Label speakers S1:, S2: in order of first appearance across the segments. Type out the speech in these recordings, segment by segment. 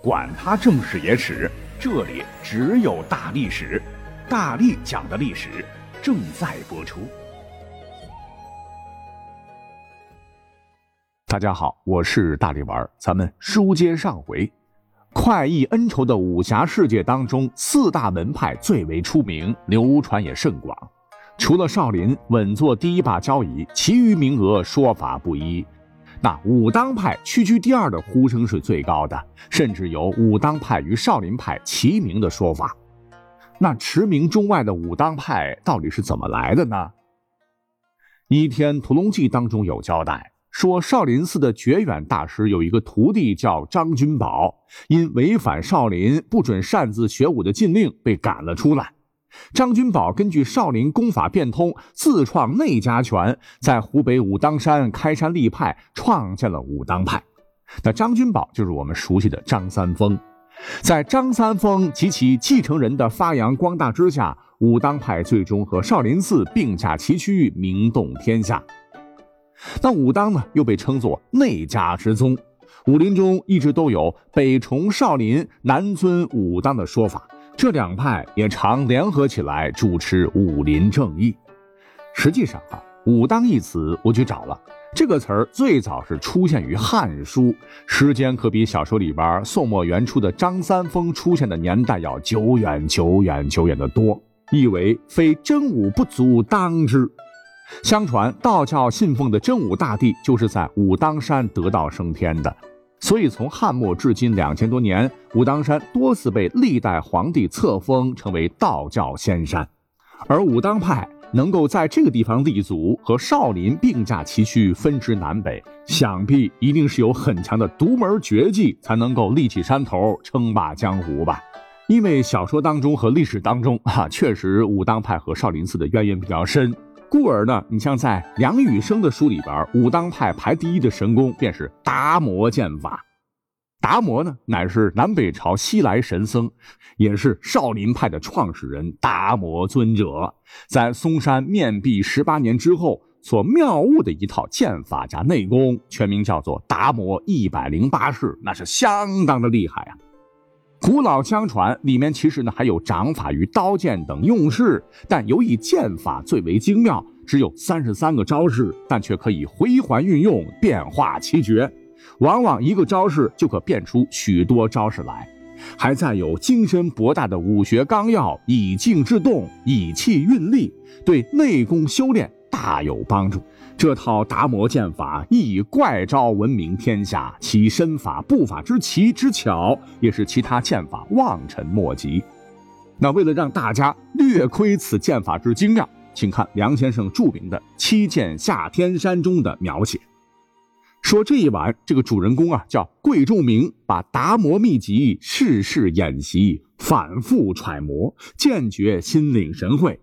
S1: 管他正史野史，这里只有大历史，大力讲的历史正在播出。大家好，我是大力丸，咱们书接上回，快意恩仇的武侠世界当中，四大门派最为出名，流传也甚广。除了少林稳坐第一把交椅，其余名额说法不一。那武当派屈居第二的呼声是最高的，甚至有武当派与少林派齐名的说法。那驰名中外的武当派到底是怎么来的呢？《倚天屠龙记》当中有交代，说少林寺的觉远大师有一个徒弟叫张君宝，因违反少林不准擅自学武的禁令，被赶了出来。张君宝根据少林功法变通，自创内家拳，在湖北武当山开山立派，创建了武当派。那张君宝就是我们熟悉的张三丰。在张三丰及其继承人的发扬光大之下，武当派最终和少林寺并驾齐驱，名动天下。那武当呢，又被称作内家之宗。武林中一直都有北崇少林，南尊武当的说法。这两派也常联合起来主持武林正义。实际上啊，“武当”一词我去找了，这个词儿最早是出现于《汉书》，时间可比小说里边宋末元初的张三丰出现的年代要久远、久远、久远的多。意为非真武不足当之。相传道教信奉的真武大帝就是在武当山得道升天的。所以，从汉末至今两千多年，武当山多次被历代皇帝册封，成为道教仙山。而武当派能够在这个地方立足，和少林并驾齐驱，分支南北，想必一定是有很强的独门绝技，才能够立起山头，称霸江湖吧。因为小说当中和历史当中，哈，确实武当派和少林寺的渊源比较深。故而呢，你像在梁羽生的书里边，武当派排第一的神功便是达摩剑法。达摩呢，乃是南北朝西来神僧，也是少林派的创始人达摩尊者。在嵩山面壁十八年之后，所妙悟的一套剑法加内功，全名叫做达摩一百零八式，那是相当的厉害啊。古老相传，里面其实呢还有掌法与刀剑等用式，但尤以剑法最为精妙，只有三十三个招式，但却可以回环运用，变化奇绝。往往一个招式就可变出许多招式来。还再有精深博大的武学纲要，以静制动，以气运力，对内功修炼大有帮助。这套达摩剑法亦以怪招闻名天下，其身法步法之奇之巧，也是其他剑法望尘莫及。那为了让大家略窥此剑法之精妙，请看梁先生著名的《七剑下天山》中的描写。说这一晚，这个主人公啊叫桂仲明，把达摩秘籍世事演习，反复揣摩，渐觉心领神会。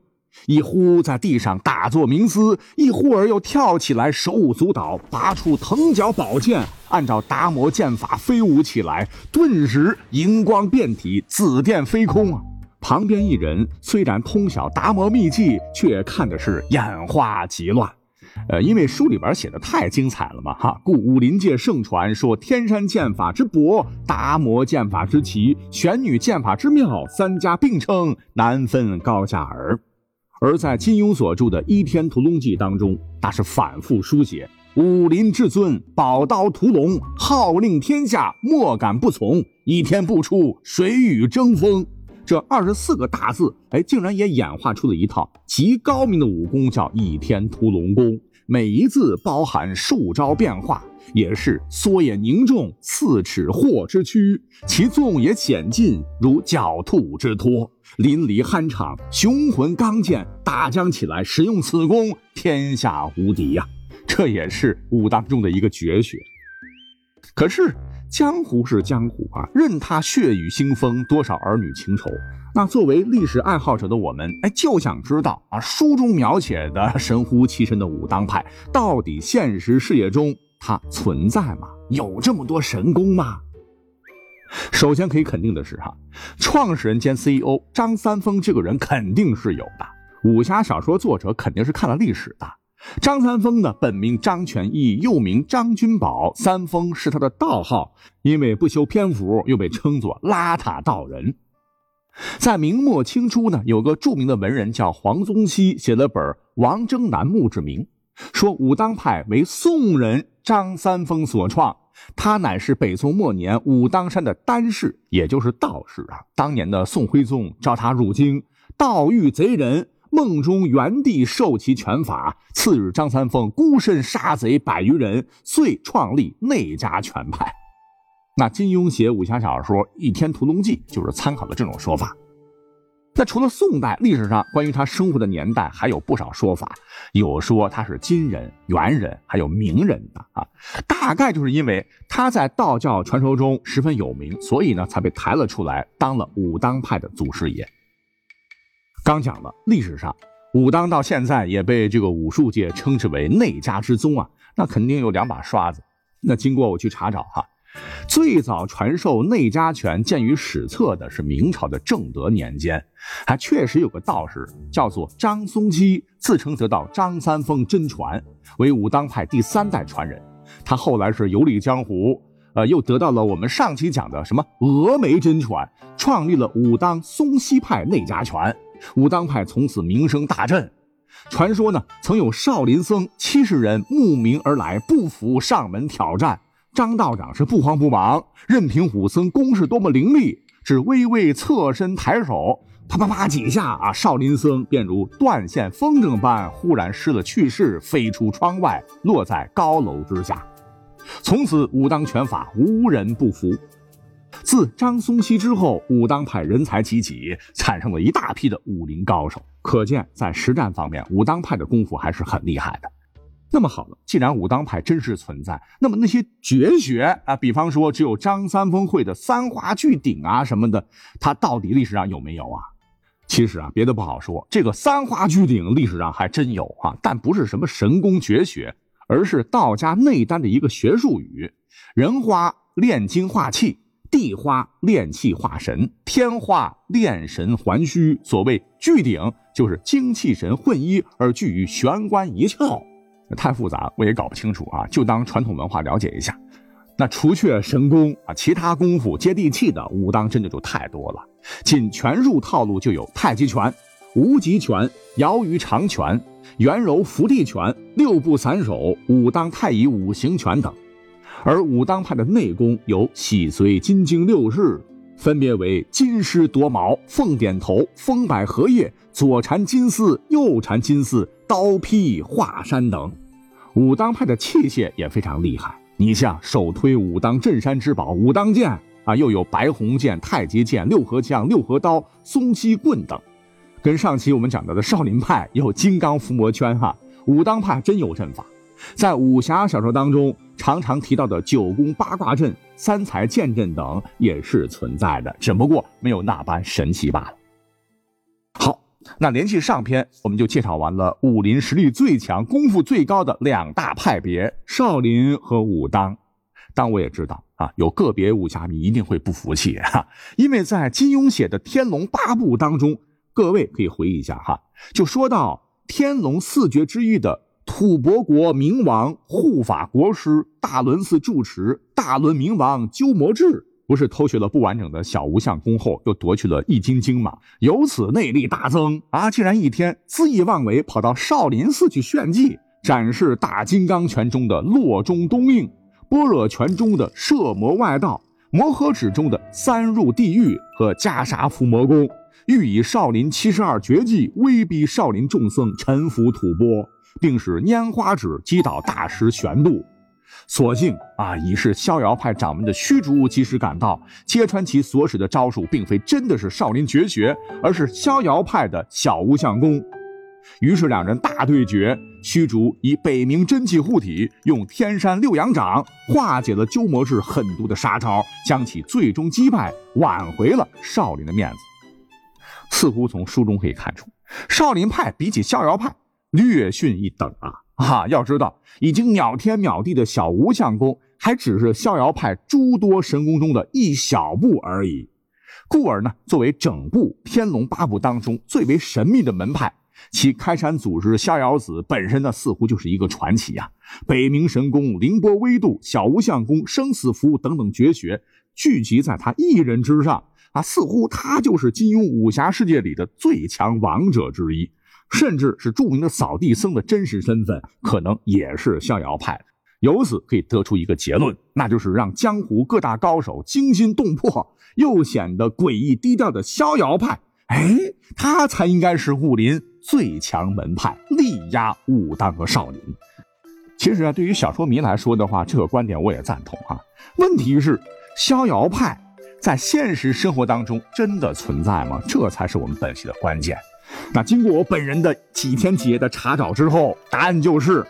S1: 一忽在地上打坐冥思，一忽而又跳起来，手舞足蹈，拔出藤角宝剑，按照达摩剑法飞舞起来，顿时荧光遍体，紫电飞空啊！旁边一人虽然通晓达摩秘技，却看的是眼花极乱。呃，因为书里边写的太精彩了嘛，哈，故武林界盛传说天山剑法之博，达摩剑法之奇，玄女剑法之妙，三家并称，难分高下耳。而在金庸所著的《倚天屠龙记》当中，那是反复书写武林至尊，宝刀屠龙，号令天下，莫敢不从。倚天不出，谁与争锋？这二十四个大字，哎，竟然也演化出了一套极高明的武功，叫倚天屠龙功。每一字包含数招变化，也是缩也凝重，四尺霍之躯；其纵也险进，如狡兔之脱。淋漓酣畅，雄浑刚健，大将起来使用此功，天下无敌呀！这也是武当中的一个绝学。可是江湖是江湖啊，任他血雨腥风，多少儿女情仇。那作为历史爱好者的我们，哎，就想知道啊，书中描写的 神乎其神的武当派，到底现实世界中它存在吗？有这么多神功吗？首先可以肯定的是，哈，创始人兼 CEO 张三丰这个人肯定是有的。武侠小说作者肯定是看了历史的，张三丰呢，本名张全义，又名张君宝，三丰是他的道号，因为不修篇幅，又被称作邋遢道人。在明末清初呢，有个著名的文人叫黄宗羲，写了本《王征南墓志铭》，说武当派为宋人张三丰所创，他乃是北宋末年武当山的丹士，也就是道士啊。当年的宋徽宗召他入京，盗遇贼人。梦中原地授其拳法，次日张三丰孤身杀贼百余人，遂创立内家拳派。那金庸写武侠小说《倚天屠龙记》就是参考了这种说法。那除了宋代历史上关于他生活的年代还有不少说法，有说他是金人、猿人，还有明人的啊。大概就是因为他在道教传说中十分有名，所以呢才被抬了出来，当了武当派的祖师爷。刚讲了，历史上武当到现在也被这个武术界称之为内家之宗啊，那肯定有两把刷子。那经过我去查找哈，最早传授内家拳见于史册的是明朝的正德年间，还确实有个道士叫做张松基，自称得到张三丰真传，为武当派第三代传人。他后来是游历江湖，呃，又得到了我们上期讲的什么峨眉真传，创立了武当松溪派内家拳。武当派从此名声大振。传说呢，曾有少林僧七十人慕名而来，不服上门挑战。张道长是不慌不忙，任凭武僧攻势多么凌厉，只微微侧身抬手，啪啪啪几下啊，少林僧便如断线风筝般，忽然失了去势，飞出窗外，落在高楼之下。从此武当拳法无人不服。自张松溪之后，武当派人才济济，产生了一大批的武林高手。可见，在实战方面，武当派的功夫还是很厉害的。那么好了，既然武当派真实存在，那么那些绝学啊，比方说只有张三丰会的三花聚顶啊什么的，它到底历史上有没有啊？其实啊，别的不好说，这个三花聚顶历史上还真有啊，但不是什么神功绝学，而是道家内丹的一个学术语。人花炼精化气。地花炼气化神，天花炼神还虚。所谓聚顶，就是精气神混一而聚于玄关一窍。太复杂，我也搞不清楚啊，就当传统文化了解一下。那除却神功啊，其他功夫接地气的武当真的就太多了。仅拳术套路就有太极拳、无极拳、摇鱼长拳、圆柔伏地拳、六步散手、武当太乙五行拳等。而武当派的内功有洗髓金睛六式，分别为金狮夺毛、凤点头、风摆荷叶、左缠金丝、右缠金丝、刀劈华山等。武当派的器械也非常厉害，你像首推武当镇山之宝武当剑啊，又有白虹剑、太极剑、六合枪、六合刀、松溪棍等。跟上期我们讲到的少林派有金刚伏魔圈哈，武当派真有阵法。在武侠小说当中，常常提到的九宫八卦阵、三才剑阵等也是存在的，只不过没有那般神奇罢了。好，那联系上篇我们就介绍完了武林实力最强、功夫最高的两大派别——少林和武当。但我也知道啊，有个别武侠迷一定会不服气哈，因为在金庸写的《天龙八部》当中，各位可以回忆一下哈，就说到天龙四绝之一的。吐蕃国明王护法国师大轮寺住持大轮明王鸠摩智，不是偷学了不完整的小无相功后，又夺去了易筋经吗？由此内力大增啊！竟然一天恣意妄为，跑到少林寺去炫技，展示大金刚拳中的洛中东应，般若拳中的摄魔外道，摩诃指中的三入地狱和袈裟伏魔功，欲以少林七十二绝技威逼少林众僧臣服吐蕃。并使拈花指击倒大师玄度，所幸啊，已是逍遥派掌门的虚竹及时赶到，揭穿其所使的招数，并非真的是少林绝学，而是逍遥派的小无相功。于是两人大对决，虚竹以北冥真气护体，用天山六阳掌化解了鸠摩智狠毒的杀招，将其最终击败，挽回了少林的面子。似乎从书中可以看出，少林派比起逍遥派。略逊一等啊！啊，要知道，已经秒天秒地的小无相功，还只是逍遥派诸多神功中的一小步而已。故而呢，作为整部《天龙八部》当中最为神秘的门派，其开山祖师逍遥子本身呢，似乎就是一个传奇呀。北冥神功、凌波微渡、小无相功、生死符等等绝学聚集在他一人之上啊，似乎他就是金庸武侠世界里的最强王者之一，甚至是著名的扫地僧的真实身份，可能也是逍遥派。由此可以得出一个结论，那就是让江湖各大高手惊心动魄，又显得诡异低调的逍遥派。哎，他才应该是武林最强门派，力压武当和少林。其实啊，对于小说迷来说的话，这个观点我也赞同啊。问题是，逍遥派在现实生活当中真的存在吗？这才是我们本期的关键。那经过我本人的几天几夜的查找之后，答案就是，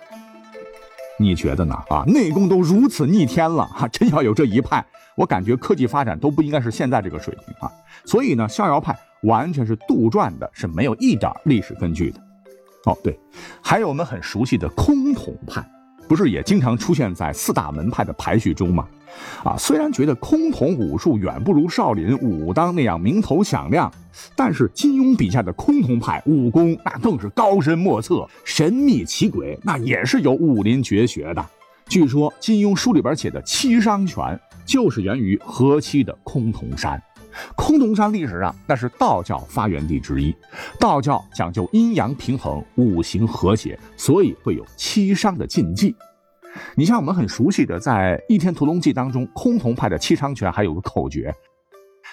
S1: 你觉得呢？啊，内功都如此逆天了，哈，真要有这一派，我感觉科技发展都不应该是现在这个水平啊。所以呢，逍遥派。完全是杜撰的，是没有一点历史根据的。哦，对，还有我们很熟悉的崆峒派，不是也经常出现在四大门派的排序中吗？啊，虽然觉得崆峒武术远不如少林、武当那样名头响亮，但是金庸笔下的崆峒派武功那更是高深莫测、神秘奇诡，那也是有武林绝学的。据说金庸书里边写的七伤拳，就是源于河西的崆峒山。崆峒山历史上那是道教发源地之一，道教讲究阴阳平衡、五行和谐，所以会有七伤的禁忌。你像我们很熟悉的，在《倚天屠龙记》当中，崆峒派的七伤拳还有个口诀，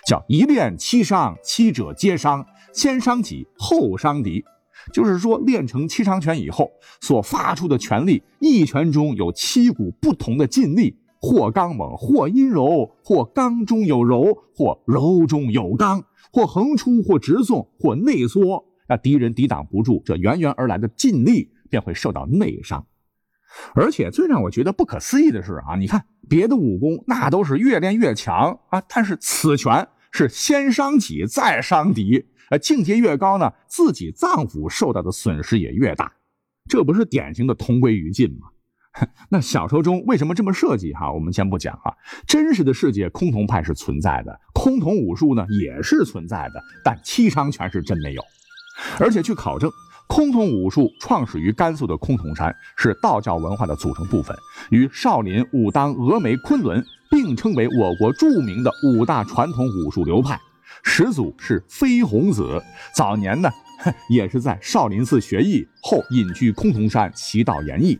S1: 叫“一练七伤，七者皆伤，先伤己，后伤敌”。就是说，练成七伤拳以后，所发出的拳力，一拳中有七股不同的劲力。或刚猛，或阴柔，或刚中有柔，或柔中有刚，或横出，或直送，或内缩，那敌人抵挡不住这源源而来的劲力，便会受到内伤。而且最让我觉得不可思议的是啊，你看别的武功那都是越练越强啊，但是此拳是先伤己再伤敌，呃，境界越高呢，自己脏腑受到的损失也越大，这不是典型的同归于尽吗？那小说中为什么这么设计？哈，我们先不讲啊。真实的世界，崆峒派是存在的，崆峒武术呢也是存在的，但七伤拳是真没有。而且据考证，崆峒武术创始于甘肃的崆峒山，是道教文化的组成部分，与少林、武当、峨眉、昆仑并称为我国著名的五大传统武术流派。始祖是飞鸿子，早年呢 也是在少林寺学艺，后隐居崆峒山习道研艺。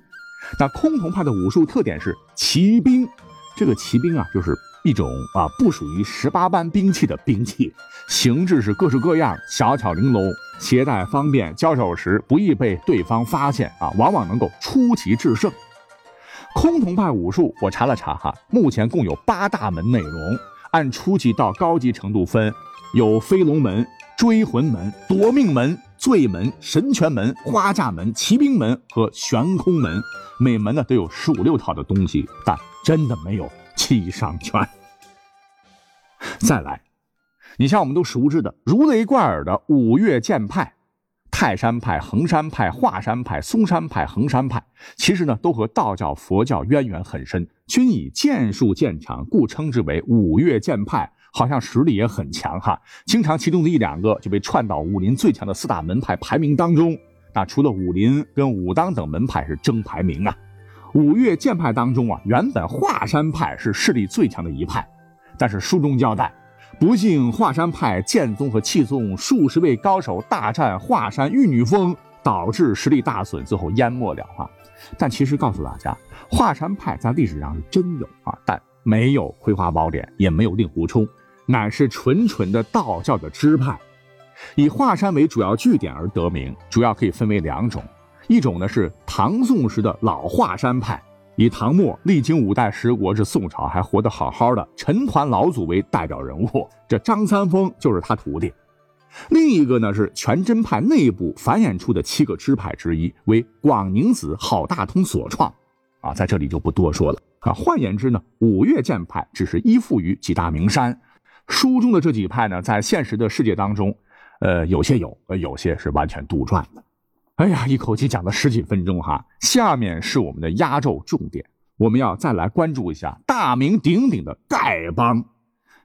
S1: 那崆峒派的武术特点是骑兵，这个骑兵啊，就是一种啊不属于十八般兵器的兵器，形制是各式各样，小巧玲珑，携带方便，交手时不易被对方发现啊，往往能够出奇制胜。崆峒派武术我查了查哈，目前共有八大门内容，按初级到高级程度分，有飞龙门、追魂门、夺命门。醉门、神拳门、花架门、骑兵门和悬空门，每门呢都有十五六套的东西，但真的没有七伤拳。再来，你像我们都熟知的如雷贯耳的五岳剑派、泰山派、衡山派、华山派、嵩山派、衡山派，其实呢都和道教、佛教渊源很深，均以剑术见长，故称之为五岳剑派。好像实力也很强哈，经常其中的一两个就被串到武林最强的四大门派排名当中。那除了武林跟武当等门派是争排名啊，五岳剑派当中啊，原本华山派是势力最强的一派，但是书中交代，不幸华山派剑宗和气宗数十位高手大战华山玉女峰，导致实力大损，最后淹没了啊。但其实告诉大家，华山派在历史上是真有啊，但没有葵花宝典，也没有令狐冲。乃是纯纯的道教的支派，以华山为主要据点而得名，主要可以分为两种，一种呢是唐宋时的老华山派，以唐末历经五代十国至宋朝还活得好好的陈抟老祖为代表人物，这张三丰就是他徒弟；另一个呢是全真派内部繁衍出的七个支派之一，为广宁子郝大通所创，啊，在这里就不多说了啊。换言之呢，五岳剑派只是依附于几大名山。书中的这几派呢，在现实的世界当中，呃，有些有，呃，有些是完全杜撰的。哎呀，一口气讲了十几分钟哈，下面是我们的压轴重点，我们要再来关注一下大名鼎鼎的丐帮，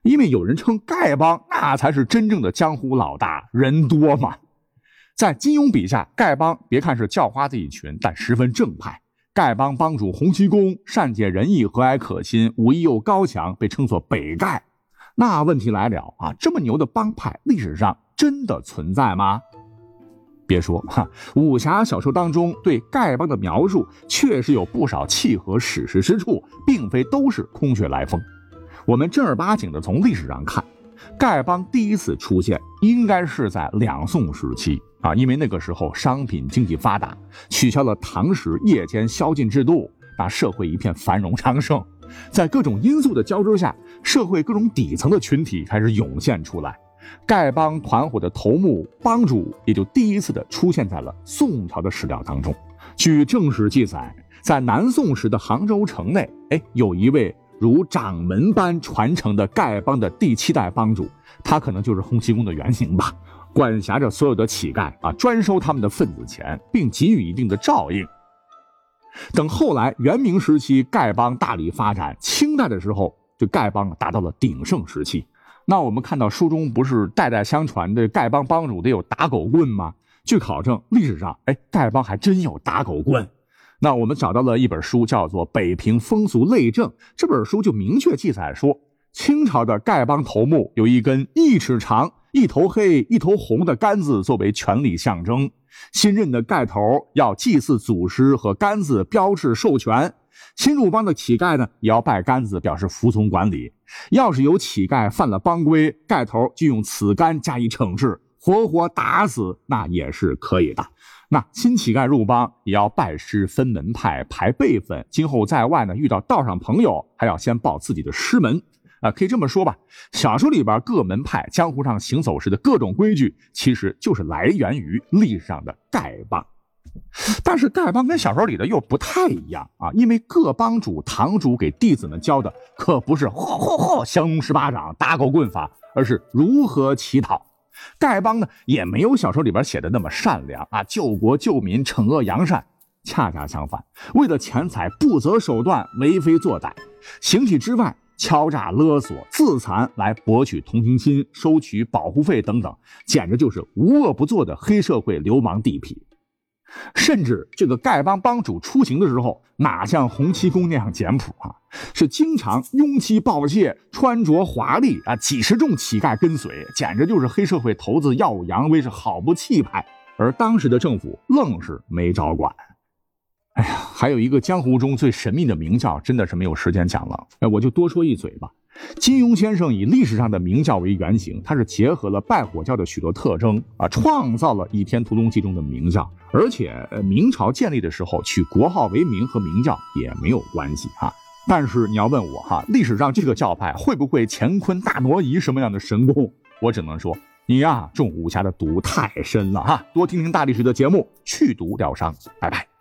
S1: 因为有人称丐帮那才是真正的江湖老大，人多嘛。在金庸笔下，丐帮别看是叫花子一群，但十分正派。丐帮帮主洪七公善解人意、和蔼可亲，武艺又高强，被称作北丐。那问题来了啊，这么牛的帮派，历史上真的存在吗？别说哈，武侠小说当中对丐帮的描述确实有不少契合史实之处，并非都是空穴来风。我们正儿八经的从历史上看，丐帮第一次出现应该是在两宋时期啊，因为那个时候商品经济发达，取消了唐时夜间宵禁制度，那社会一片繁荣昌盛。在各种因素的交织下，社会各种底层的群体开始涌现出来。丐帮团伙的头目帮主也就第一次的出现在了宋朝的史料当中。据正史记载，在南宋时的杭州城内，哎，有一位如掌门般传承的丐帮的第七代帮主，他可能就是洪七公的原型吧，管辖着所有的乞丐啊，专收他们的份子钱，并给予一定的照应。等后来元明时期丐帮大力发展，清代的时候，这丐帮达到了鼎盛时期。那我们看到书中不是代代相传的丐帮帮主得有打狗棍吗？据考证，历史上哎，丐帮还真有打狗棍。那我们找到了一本书，叫做《北平风俗类证》。这本书就明确记载说，清朝的丐帮头目有一根一尺长、一头黑、一头红的杆子作为权力象征。新任的丐头要祭祀祖师和杆子标志授权。新入帮的乞丐呢，也要拜杆子表示服从管理。要是有乞丐犯了帮规，丐头就用此杆加以惩治，活活打死那也是可以的。那新乞丐入帮也要拜师分门派排辈分，今后在外呢遇到道上朋友，还要先报自己的师门。啊，可以这么说吧，小说里边各门派江湖上行走时的各种规矩，其实就是来源于历史上的丐帮。但是丐帮跟小说里的又不太一样啊，因为各帮主堂主给弟子们教的可不是嚯嚯嚯降龙十八掌打狗棍法，而是如何乞讨。丐帮呢也没有小说里边写的那么善良啊，救国救民惩恶扬善，恰恰相反，为了钱财不择手段为非作歹，形体之外敲诈勒索自残来博取同情心、收取保护费等等，简直就是无恶不作的黑社会流氓地痞。甚至这个丐帮帮主出行的时候，哪像洪七公那样简朴啊？是经常拥妻抱妾，穿着华丽啊，几十众乞丐跟随，简直就是黑社会头子耀武扬威，是好不气派。而当时的政府愣是没着管。哎呀，还有一个江湖中最神秘的名教，真的是没有时间讲了，哎，我就多说一嘴吧。金庸先生以历史上的明教为原型，他是结合了拜火教的许多特征啊，创造了《倚天屠龙记》中的明教。而且明朝建立的时候取国号为明和明教也没有关系哈。但是你要问我哈，历史上这个教派会不会乾坤大挪移什么样的神功？我只能说你呀中武侠的毒太深了哈。多听听大历史的节目，去毒疗伤。拜拜。